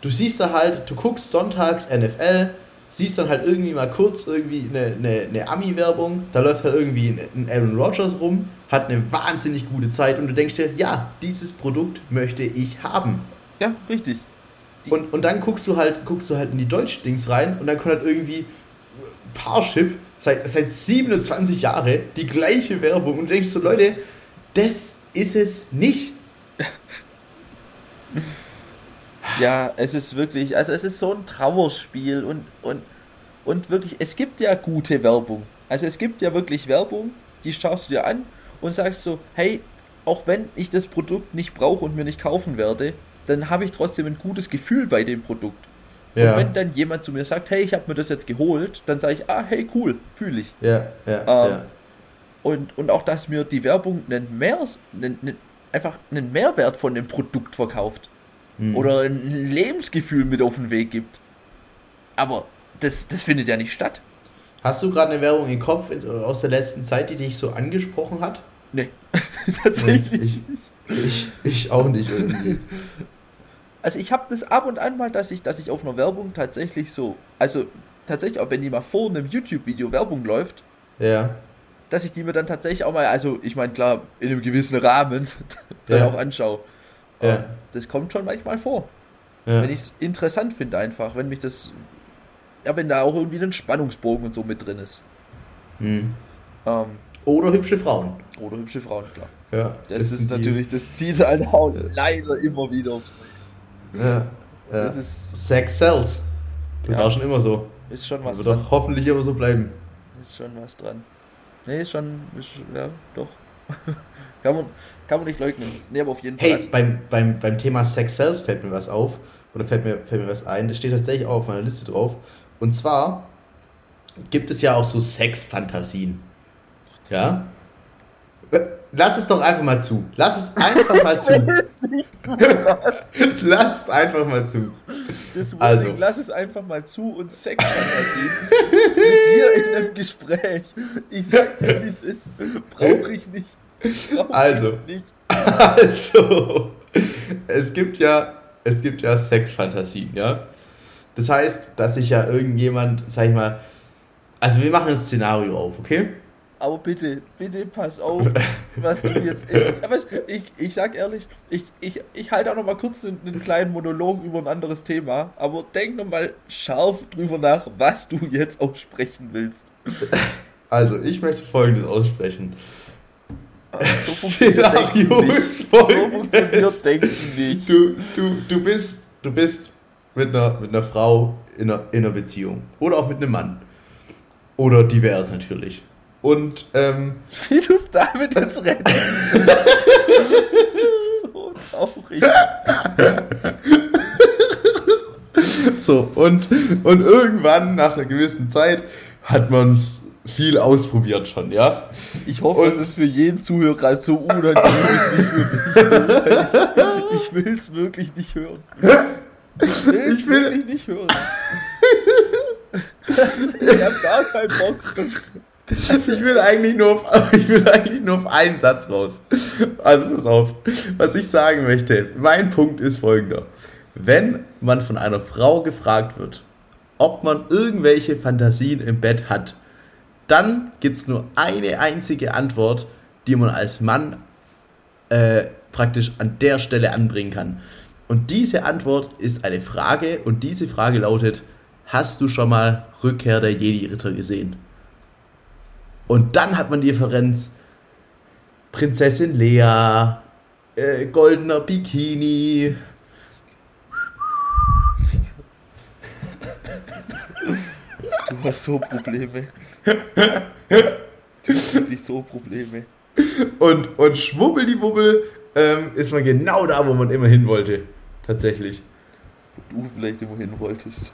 Du siehst da halt, du guckst sonntags NFL, siehst dann halt irgendwie mal kurz irgendwie eine, eine, eine Ami-Werbung, da läuft halt irgendwie ein Aaron Rodgers rum, hat eine wahnsinnig gute Zeit und du denkst dir, ja, dieses Produkt möchte ich haben. Ja, richtig. und, und dann guckst du halt, guckst du halt in die Deutsch-Dings rein und dann kommt halt irgendwie Parship seit, seit 27 Jahren die gleiche Werbung und denkst so, Leute, das ist es nicht. [LAUGHS] Ja, es ist wirklich, also es ist so ein Trauerspiel und, und, und wirklich, es gibt ja gute Werbung. Also es gibt ja wirklich Werbung, die schaust du dir an und sagst so, hey, auch wenn ich das Produkt nicht brauche und mir nicht kaufen werde, dann habe ich trotzdem ein gutes Gefühl bei dem Produkt. Ja. Und wenn dann jemand zu mir sagt, hey, ich habe mir das jetzt geholt, dann sage ich, ah, hey, cool, fühle ich. Ja, ja, ähm, ja. Und, und auch, dass mir die Werbung einen Mehr, einen, einen, einfach einen Mehrwert von dem Produkt verkauft hm. oder ein Lebensgefühl mit auf den Weg gibt. Aber das, das findet ja nicht statt. Hast du gerade eine Werbung im Kopf aus der letzten Zeit, die dich so angesprochen hat? Nee, [LAUGHS] tatsächlich. Nee, ich, ich, ich, auch nicht irgendwie. Also ich habe das ab und an mal, dass ich, dass ich auf einer Werbung tatsächlich so, also tatsächlich auch wenn die mal vor einem YouTube-Video Werbung läuft, ja. dass ich die mir dann tatsächlich auch mal, also ich meine klar, in einem gewissen Rahmen [LAUGHS] dann ja. auch anschaue. Ja. Das kommt schon manchmal vor. Ja. Wenn ich es interessant finde einfach, wenn mich das ja, wenn da auch irgendwie ein Spannungsbogen und so mit drin ist. Hm. Ähm, Oder hübsche Frauen. oder hübsche Frauen, klar. Ja, Das, ist sind die- natürlich, das zieht halt auch leider immer wieder. Ja. Das ist, Sex sells. Das Ja. war schon immer so. ist schon Das was wird dran. doch hoffentlich immer so bleiben. Ist schon was dran. Nee, ist schon, ist, ja, doch. [LAUGHS] kann, man, kann man nicht leugnen. Nee, aber auf jeden Fall. Hey, beim, beim, beim Thema Sex Sells fällt mir was auf. Oder fällt mir, fällt mir was ein. Das steht tatsächlich auch auf meiner Liste drauf. Und zwar gibt es ja auch so Sexfantasien. Ja? Lass es doch einfach mal zu. Lass es einfach mal [LAUGHS] zu. [LAUGHS] Lass es einfach mal zu. Das Wording, Also. lass es einfach mal zu und Sexfantasien mit dir in einem Gespräch. Ich sag dir, wie es ist. Brauche ich nicht. Brauch Also. ich nicht. [LAUGHS] Also, es gibt ja, es gibt ja Sexfantasien, ja. Das heißt, dass sich ja irgendjemand, sag ich mal, also wir machen ein Szenario auf, okay? Aber bitte, bitte pass auf, was du jetzt. [LAUGHS] Aber ich, ich sag ehrlich, ich, ich, ich halte auch noch mal kurz einen, einen kleinen Monolog über ein anderes Thema, aber denk noch mal scharf drüber nach, was du jetzt aussprechen willst. Also, ich möchte folgendes aussprechen. [LAUGHS] So funktioniert Denken Szenario ist So folgendes. Denken nicht. Du, du, du bist, du bist mit einer, mit einer Frau in einer, in einer Beziehung. Oder auch mit einem Mann. Oder divers natürlich. Und, ähm, Wie du es damit jetzt [LAUGHS] rettest. das ist so traurig. So, und, und irgendwann, nach einer gewissen Zeit, hat man es viel ausprobiert schon, ja? Ich hoffe, Und- es ist für jeden Zuhörer so unangenehm wie für mich. Ich, ich will es wirklich nicht hören. Ich will es wirklich nicht hören. Ich hab gar keinen Bock. [LAUGHS] Ich will eigentlich nur auf, [LAUGHS] ich will eigentlich nur auf einen Satz raus. Also pass auf. Was ich sagen möchte, mein Punkt ist folgender. Wenn man von einer Frau gefragt wird, ob man irgendwelche Fantasien im Bett hat, dann gibt es nur eine einzige Antwort, die man als Mann äh, praktisch an der Stelle anbringen kann. Und diese Antwort ist eine Frage und diese Frage lautet, hast du schon mal Rückkehr der Jedi-Ritter gesehen? Und dann hat man die Referenz Prinzessin Lea, äh, goldener Bikini. Du hast so Probleme. Du hast wirklich so Probleme. Und, und schwubbeldiwubbel ähm, ist man genau da, wo man immer hin wollte. Tatsächlich. Wo du vielleicht immer hin wolltest.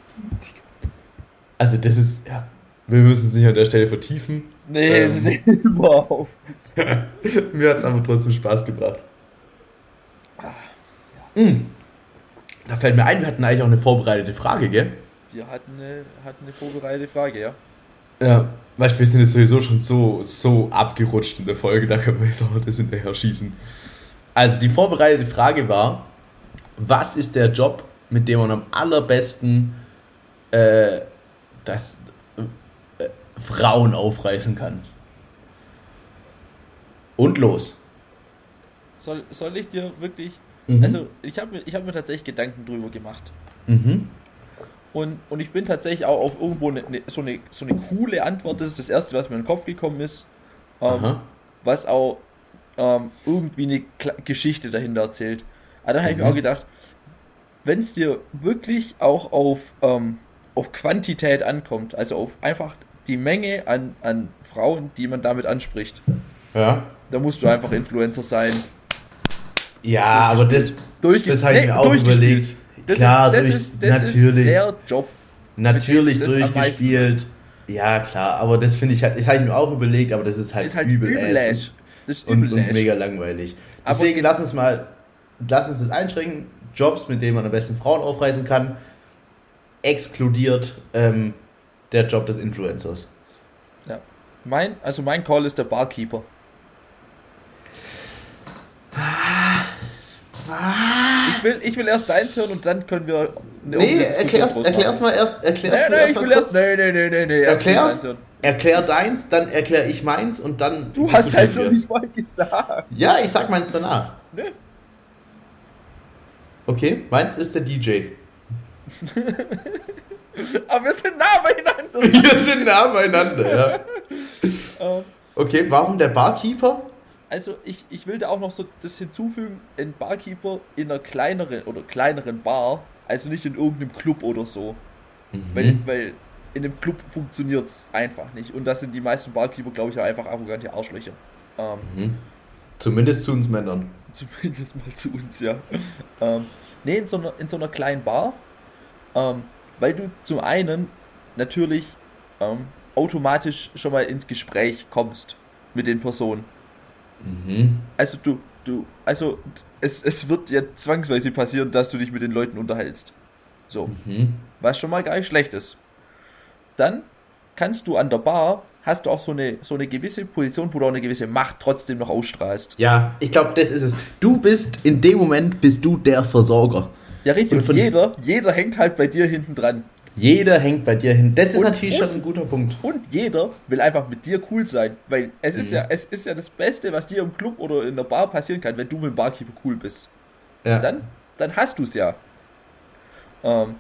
Also das ist, ja, wir müssen es nicht an der Stelle vertiefen. Nee, Ähm. [LAUGHS] nee, überhaupt. [LAUGHS] Mir hat es einfach trotzdem Spaß gebracht. Mm. Da fällt mir ein, wir hatten eigentlich auch eine vorbereitete Frage, gell? Wir hatten eine, hatten eine vorbereitete Frage, ja. Ja. Weißt du, wir sind jetzt sowieso schon so, so abgerutscht in der Folge, da können wir jetzt auch das hinterher schießen. Also die vorbereitete Frage war, was ist der Job, mit dem man am allerbesten äh, das, Frauen aufreißen kann? Und los. Soll, soll ich dir wirklich. Mhm. Also, ich habe mir, ich hab mir tatsächlich Gedanken drüber gemacht. Mhm. Und, und ich bin tatsächlich auch auf irgendwo eine, eine, so, eine, so eine coole Antwort. Das ist das Erste, was mir in den Kopf gekommen ist. Ähm, was auch ähm, irgendwie eine Kla Geschichte dahinter erzählt. Aber dann habe ich mir Mhm. auch gedacht, wenn es dir wirklich auch auf, ähm, auf Quantität ankommt, also auf einfach die Menge an, an Frauen, die man damit anspricht, Ja. da musst du einfach Influencer sein. Ja, aber das, Durchgespielt. das habe ich mir auch überlegt. Das Klar, ist, das durch, ist, das natürlich. ist der Job. Natürlich durchgespielt. Ja, klar, aber das finde ich halt, das habe ich mir auch überlegt, aber das ist halt, ist halt übel, übel Lash. Das ist und, übel und mega langweilig. Aber- Deswegen lass uns mal, lass uns das einschränken. Jobs, mit denen man am besten Frauen aufreißen kann, exkludiert ähm, der Job des Influencers. Ja. Mein, also mein Call ist der Barkeeper. Ich will, ich will erst deins hören und dann können wir eine Nee, erklär's, erklär's mal erst, erklär's Nee, nee, erst ich mal will erst. Nee, nee, nee, nee, nee. Erklär's, erklär deins, dann erklär ich meins und dann. Du hast halt noch nicht mal gesagt. Ja, ich sag meins danach. Nee. Okay, meins ist der DJ. [LAUGHS] Aber wir sind nah beieinander. [LAUGHS] Wir sind nah beieinander, ja. Ähm. Okay, warum der Barkeeper? Also ich, ich will da auch noch so das hinzufügen, ein Barkeeper in einer kleineren oder kleineren Bar, also nicht in irgendeinem Club oder so. Mhm. Weil, weil in einem Club funktioniert es einfach nicht. Und das sind die meisten Barkeeper, glaube ich, auch einfach arrogante Arschlöcher. Ähm, mhm. Zumindest zu uns Männern. Zumindest mal zu uns, ja. ähm, nee, in so, einer, in so einer kleinen Bar, ähm, weil du zum einen natürlich ähm, automatisch schon mal ins Gespräch kommst mit den Personen. Mhm. Also du, du, also es, es wird ja zwangsweise passieren, dass du dich mit den Leuten unterhältst. So. Mhm. Was schon mal gar nicht schlecht ist. Dann kannst du an der Bar, hast du auch so eine, so eine gewisse Position, wo du auch eine gewisse Macht trotzdem noch ausstrahlst. Ja, ich glaube, das ist es. Du bist, in dem Moment bist du der Versorger. Ja, richtig. Und, und jeder, jeder hängt halt bei dir hinten dran. Jeder hängt bei dir hin. Das ist und, natürlich und, schon ein guter Punkt. Und jeder will einfach mit dir cool sein, weil es mhm. ist ja, es ist ja das Beste, was dir im Club oder in der Bar passieren kann, wenn du mit dem Barkeeper cool bist. Ja. Dann, dann hast du es ja. Ähm,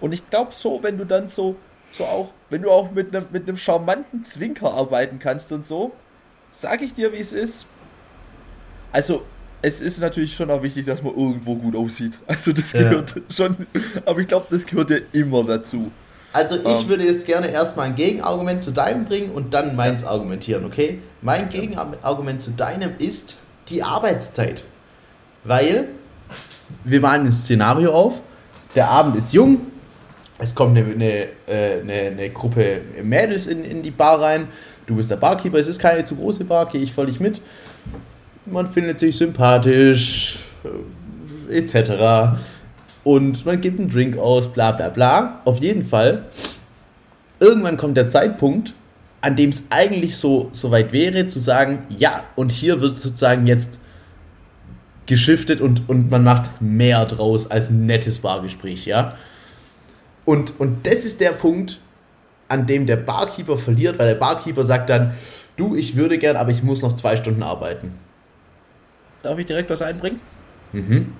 und ich glaube so, wenn du dann so, so auch, wenn du auch mit einem mit einem charmanten Zwinker arbeiten kannst und so, sag ich dir, wie es ist. Also es ist natürlich schon auch wichtig, dass man irgendwo gut aussieht. [LAUGHS] Also das gehört ja. schon, aber ich glaube, das gehört ja immer dazu. Also ich ähm, würde jetzt gerne erstmal ein Gegenargument zu deinem bringen und dann meins ja. argumentieren, okay? Mein Gegenargument zu deinem ist die Arbeitszeit. Weil wir malen ein Szenario auf, der Abend ist jung, es kommt eine, eine, äh, eine, eine Gruppe Mädels in, in die Bar rein, du bist der Barkeeper, es ist keine zu große Bar, gehe ich völlig mit man findet sich sympathisch, äh, etc. Und man gibt einen Drink aus, bla bla bla. Auf jeden Fall, irgendwann kommt der Zeitpunkt, an dem es eigentlich so, so weit wäre, zu sagen, ja, und hier wird sozusagen jetzt geschiftet und, und man macht mehr draus als ein nettes Bargespräch, ja. Und, und das ist der Punkt, an dem der Barkeeper verliert, weil der Barkeeper sagt dann, du, ich würde gern, aber ich muss noch zwei Stunden arbeiten. Darf ich direkt was einbringen? Mhm.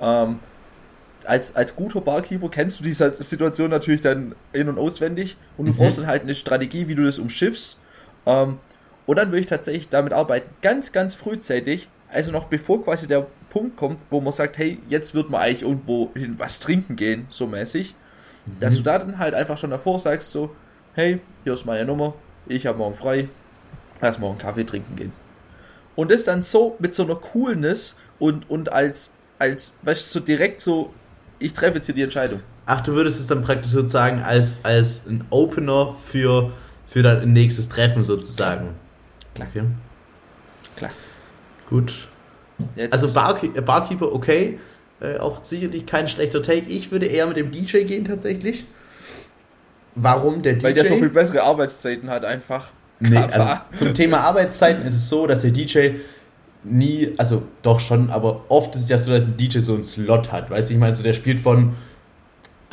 Ähm, als, als guter Barkeeper kennst du diese Situation natürlich dann in- und auswendig und du mhm. brauchst dann halt eine Strategie, wie du das umschiffst. Ähm, und dann würde ich tatsächlich damit arbeiten, ganz, ganz frühzeitig, also noch bevor quasi der Punkt kommt, wo man sagt, hey, jetzt wird man eigentlich irgendwo hin was trinken gehen, so mäßig, mhm. dass du da dann halt einfach schon davor sagst, so, hey, hier ist meine Nummer, ich habe morgen frei, lass morgen Kaffee trinken gehen. Und das dann so mit so einer Coolness und, und als, als, weißt du, so direkt so, ich treffe jetzt hier die Entscheidung. Ach, du würdest es dann praktisch sozusagen als, als ein Opener für, für dein nächstes Treffen sozusagen. Klar. Okay. Klar. Gut. Jetzt. Also Barke Barkeeper, okay. Äh, auch sicherlich kein schlechter Take. Ich würde eher mit dem DJ gehen tatsächlich. Warum der DJ? Weil der so viel bessere Arbeitszeiten hat einfach. Nee, also zum Thema Arbeitszeiten ist es so, dass der DJ nie, also doch schon, aber oft ist es ja so, dass ein DJ so einen Slot hat. Weißt du, ich meine, so der spielt von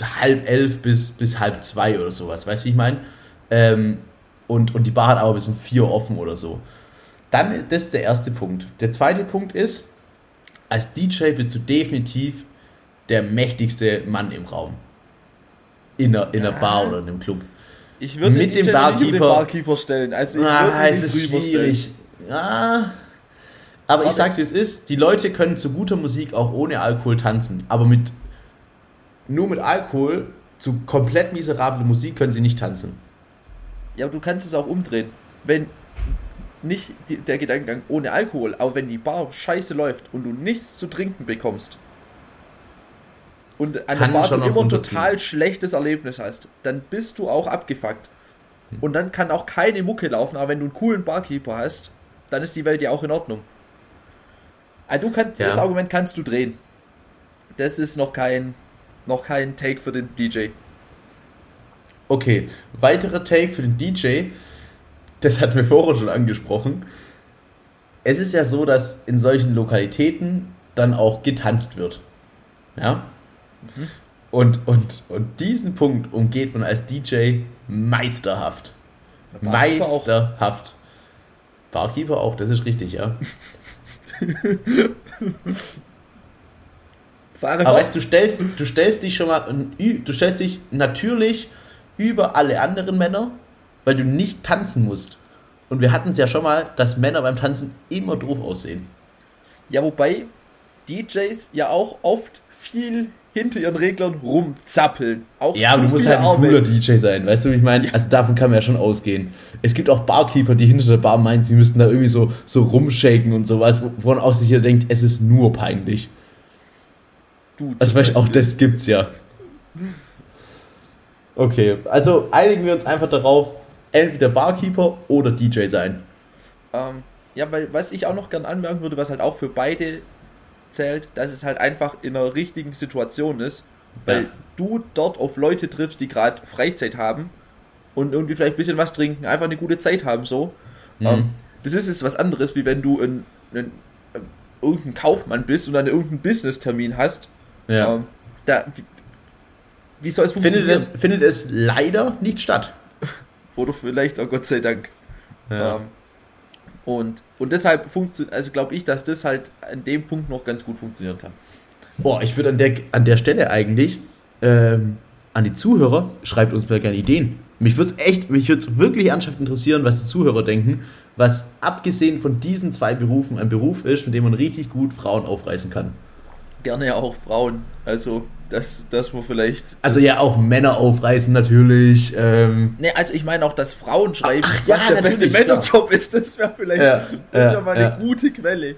halb elf bis, bis halb zwei oder sowas, weißt du, ich meine? Ähm, und, und die Bar hat aber bis um vier offen oder so. Dann ist das der erste Punkt. Der zweite Punkt ist, als DJ bist du definitiv der mächtigste Mann im Raum. In einer, in einer Bar oder in einem Club. Ich würde mit dem Barkeeper, den Barkeeper stellen. Also ich ah, es ist schwierig. Ja. Aber, ich sag's wie es ist, die Leute können zu guter Musik auch ohne Alkohol tanzen, aber mit nur mit Alkohol zu komplett miserable Musik können sie nicht tanzen. Ja, aber du kannst es auch umdrehen. Wenn nicht die, der Gedankengang ohne Alkohol, aber wenn die Bar scheiße läuft und du nichts zu trinken bekommst, und an der du immer ein total schlechtes Erlebnis hast, dann bist du auch abgefuckt. Und dann kann auch keine Mucke laufen, aber wenn du einen coolen Barkeeper hast, dann ist die Welt ja auch in Ordnung. Also du kannst, ja. das Argument kannst du drehen. Das ist noch kein, noch kein Take für den DJ. Okay, weiterer Take für den DJ, das hatten wir vorher schon angesprochen. Es ist ja so, dass in solchen Lokalitäten dann auch getanzt wird. Ja? Mhm. Und, und, und diesen Punkt umgeht man als DJ meisterhaft. Barkeeper meisterhaft. Auch. Barkeeper auch, das ist richtig, ja. [LAUGHS] Aber weißt, du stellst, du stellst dich schon mal, du stellst dich natürlich über alle anderen Männer, weil du nicht tanzen musst. Und wir hatten es ja schon mal, dass Männer beim Tanzen immer doof aussehen. Ja, wobei DJs ja auch oft viel hinter ihren Reglern rumzappeln. Auch ja, du musst halt ein cooler DJ sein, weißt du, wie ich meine? Also davon kann man ja schon ausgehen. Es gibt auch Barkeeper, die hinter der Bar meinen, sie müssten da irgendwie so, so rumshaken und sowas, woran auch sich jeder denkt, es ist nur peinlich. Du, also weißt, auch das gibt's ja. Okay, also einigen wir uns einfach darauf, entweder Barkeeper oder DJ sein. Ähm, ja, weil was ich auch noch gern anmerken würde, was halt auch für beide zählt, dass es halt einfach in einer richtigen Situation ist, weil ja. du dort auf Leute triffst, die gerade Freizeit haben und irgendwie vielleicht ein bisschen was trinken, einfach eine gute Zeit haben so. Mhm. Ähm, das ist jetzt was anderes, wie wenn du ein, ein, ein, irgendein Kaufmann bist und dann irgendeinen Business-Termin hast. Ja. Ähm, da, wie, wie soll es funktionieren? Findet es, findet es leider nicht statt. [LAUGHS] Oder vielleicht, oh Gott sei Dank. Ja. Ähm, und, und deshalb funktioniert, also glaube ich, dass das halt an dem Punkt noch ganz gut funktionieren kann. Boah, ich würde an der, an der Stelle eigentlich ähm, an die Zuhörer, schreibt uns mal gerne Ideen. Mich würde es echt, mich würde es wirklich ernsthaft interessieren, was die Zuhörer denken, was abgesehen von diesen zwei Berufen ein Beruf ist, mit dem man richtig gut Frauen aufreißen kann. Gerne ja auch Frauen. Also dass, dass wir vielleicht. Also ja, auch Männer aufreißen natürlich. Ähm. Ne, also ich meine auch, dass Frauen schreiben, Ach, ja, was der beste Männerjob ist, das wäre vielleicht ja, das wär mal ja. eine gute Quelle.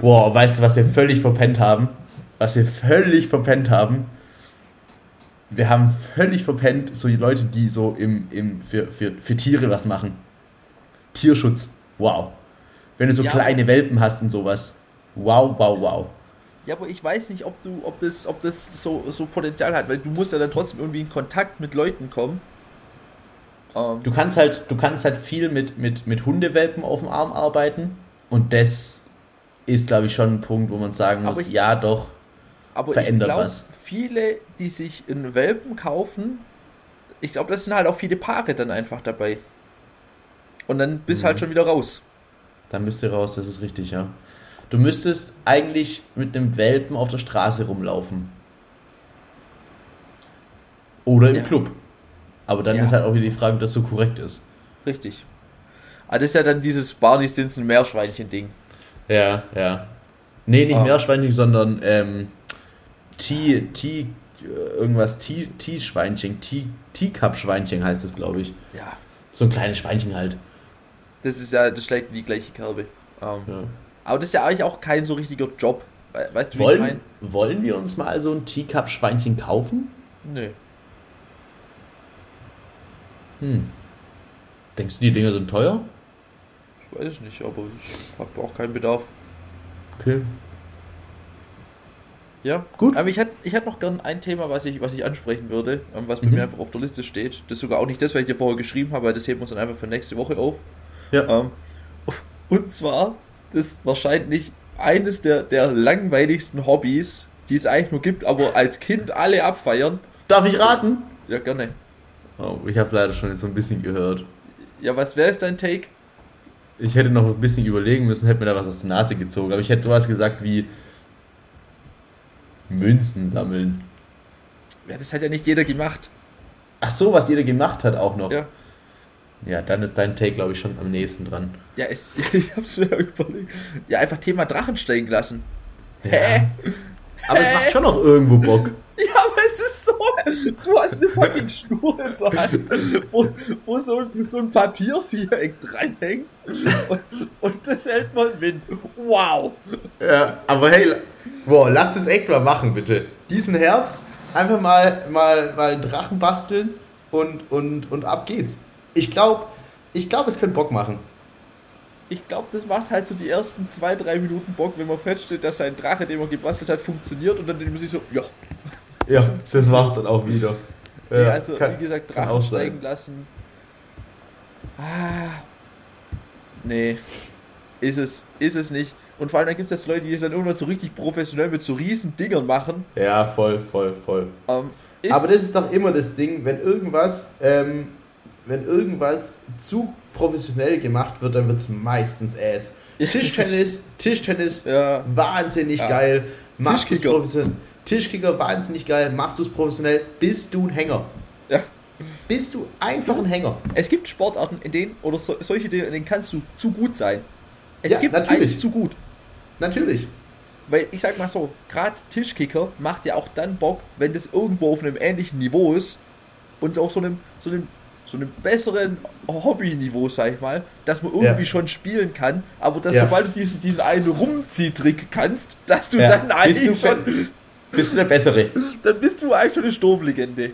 Boah, weißt du, was wir völlig verpennt haben? Was wir völlig verpennt haben? Wir haben völlig verpennt, so die Leute, die so im, im, für, für, für Tiere was machen. Tierschutz. Wow. Wenn du so ja. kleine Welpen hast und sowas. Wow, wow, wow. Ja, aber ich weiß nicht, ob du, ob das, ob das so, so Potenzial hat, weil du musst ja dann trotzdem irgendwie in Kontakt mit Leuten kommen. Ähm du kannst halt, du kannst halt viel mit, mit, mit Hundewelpen auf dem Arm arbeiten und das ist, glaube ich, schon ein Punkt, wo man sagen muss, ich, ja doch, aber verändert ich glaub, was. Viele, die sich in Welpen kaufen, ich glaube, das sind halt auch viele Paare dann einfach dabei. Und dann bist mhm. halt schon wieder raus. Dann bist du raus, das ist richtig, ja. Du müsstest eigentlich mit einem Welpen auf der Straße rumlaufen. Oder im ja. Club. Aber dann ja. ist halt auch wieder die Frage, ob das so korrekt ist. Richtig. Aber das ist ja dann dieses Barney Stinson Meerschweinchen-Ding. Ja, ja. Nee, nicht ah. Meerschweinchen, sondern ähm, Tee, Tee, irgendwas, Tee-Schweinchen, Teacup-Schweinchen heißt es, glaube ich. Ja. So ein kleines Schweinchen halt. Das ist ja, das schlägt in die gleiche Kerbe. Ähm, ja. Aber das ist ja eigentlich auch kein so richtiger Job. Weißt du, wollen, wie ich mein? Wollen wir uns mal so ein Teacup-Schweinchen kaufen? Nö. Hm. Denkst du, die Dinger sind teuer? Ich weiß es nicht, aber ich habe auch keinen Bedarf. Okay. Ja, gut. Aber ich hätte ich hätt noch gern ein Thema, was ich, was ich ansprechen würde, ähm, was bei mhm. mir einfach auf der Liste steht. Das ist sogar auch nicht das, was ich dir vorher geschrieben habe, weil das heben wir uns dann einfach für nächste Woche auf. Ja. Ähm, und zwar das wahrscheinlich eines der, der langweiligsten Hobbys, die es eigentlich nur gibt, aber als Kind alle abfeiern. Darf ich raten? Ja, gerne. Oh, ich habe es leider schon so ein bisschen gehört. Ja, was wäre es dein Take? Ich hätte noch ein bisschen überlegen müssen, hätte mir da was aus der Nase gezogen, aber ich hätte sowas gesagt wie Münzen sammeln. Ja, das hat ja nicht jeder gemacht. Ach so, was jeder gemacht hat auch noch. Ja. Ja, dann ist dein Take, glaube ich, schon am nächsten dran. Ja, es, [LAUGHS] ich hab's mir überlegt. Ja, einfach Thema Drachen steigen lassen. Ja. Hä? Aber Hä? es macht schon noch irgendwo Bock. [LAUGHS] Ja, aber es ist so, du hast eine fucking Schnur in der Hand, wo, wo so, ein, so ein Papierviereck dranhängt und, und das hält mal Wind. Wow. Ja, aber hey, wow, lass das echt mal machen, bitte. Diesen Herbst einfach mal, mal, mal einen Drachen basteln und, und, und ab geht's ich glaube, ich glaube, es könnte Bock machen. Ich glaube, das macht halt so die ersten zwei, drei Minuten Bock, wenn man feststellt, dass sein Drache, den man gebastelt hat, funktioniert und dann denkt man sich so, ja. Ja, das war's dann auch wieder. Ja, ja also kann, wie gesagt, Drachen steigen lassen. Ah. Nee. Ist es, ist es nicht. Und vor allem dann gibt es jetzt Leute, die es dann irgendwann so richtig professionell mit so riesen Dingern machen. Ja, voll, voll, voll. Ähm, Aber das ist doch immer das Ding, wenn irgendwas ähm, wenn irgendwas zu professionell gemacht wird, dann wird es meistens Ass. Tischtennis, Tischtennis, ja. wahnsinnig ja. geil. Machst professionell. Tischkicker, wahnsinnig geil, machst du es professionell, bist du ein Hänger. Ja. Bist du einfach ein Hänger. Es gibt Sportarten, in denen, oder so, solche Dinge, in denen kannst du zu gut sein. Es Ja, gibt natürlich. einen zu gut. Natürlich. Weil ich sag mal so, gerade Tischkicker macht ja auch dann Bock, wenn das irgendwo auf einem ähnlichen Niveau ist und auf so einem, so einem, so einem besseren Hobby-Niveau, sag ich mal, dass man irgendwie Ja. schon spielen kann, aber dass Ja. sobald du diesen, diesen einen Rumziehtrick kannst, dass du Ja. dann Bist eigentlich du, schon, bist du der Bessere. dann bist du eigentlich schon eine Sturmlegende.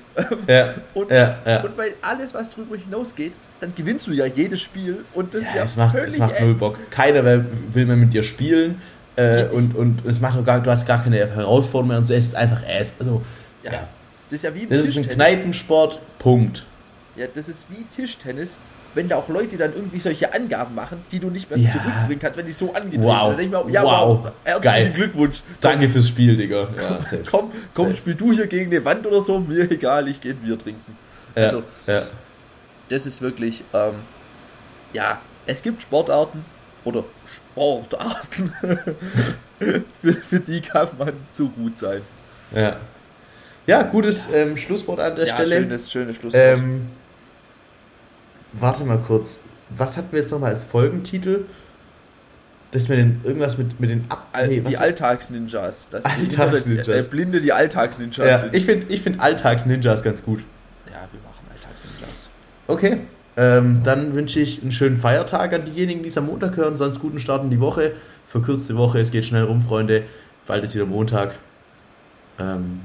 Ja. [LAUGHS] Und, ja, ja. und weil alles, was drüber hinausgeht, dann gewinnst du ja jedes Spiel und das ist Ja, ja es macht, völlig es macht null Bock. Keiner will, mehr mit dir spielen. Äh, und, und es macht auch gar, du hast gar keine Herausforderung mehr und so. Es ist einfach Ass. Also, ja. ja. Das ist ja wie Das ist ein. Kneipensport. Punkt. Ja, das ist wie Tischtennis, wenn da auch Leute dann irgendwie solche Angaben machen, die du nicht mehr Ja. zurückbringen kannst, wenn die so angedreht Wow. sind. Mir, ja, Wow. wow, herzlichen. Glückwunsch. Danke fürs Spiel, Digga. Ja, safe. Komm, komm, Safe. spiel du hier gegen eine Wand oder so, mir [LAUGHS] egal, ich gehe ein Bier trinken. Ja, Also, das ist wirklich, ähm, ja, es gibt Sportarten oder Sportarten, [LAUGHS] für, für die kann man zu gut sein. Ja, ja gutes ähm, Schlusswort an der ja, Stelle. schönes, schönes Schlusswort. Ähm, warte mal kurz. Was hatten wir jetzt nochmal als Folgentitel? Das mit den, irgendwas mit, mit den Ab. Al nee, die Alltagsninjas. Das die Alltagsninjas. Blinde, Blinde, die Alltagsninjas ja, sind. ich finde ich find Alltags-Ninjas ganz gut. ja, wir machen Alltagsninjas. Okay. Ähm, dann wünsche ich einen schönen Feiertag an diejenigen, die es am Montag hören. Sonst guten Start in die Woche. Verkürzte Woche, es geht schnell rum, Freunde. Bald ist wieder Montag. Ähm,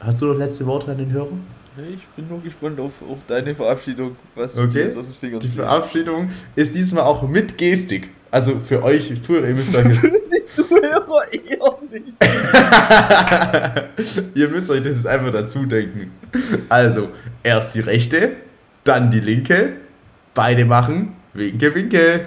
hast du noch letzte Worte an den Hörer? Ich bin nur gespannt auf, auf deine Verabschiedung, was Okay. jetzt aus den Fingern Die. Verabschiedung ist diesmal auch mit Gestik. Also für euch Zuhörer, ihr müsst [LAUGHS] euch das, Die Zuhörer eher nicht. [LAUGHS] ihr müsst euch das jetzt einfach dazu denken. Also, erst die rechte, dann die linke. Beide machen Winke, Winke.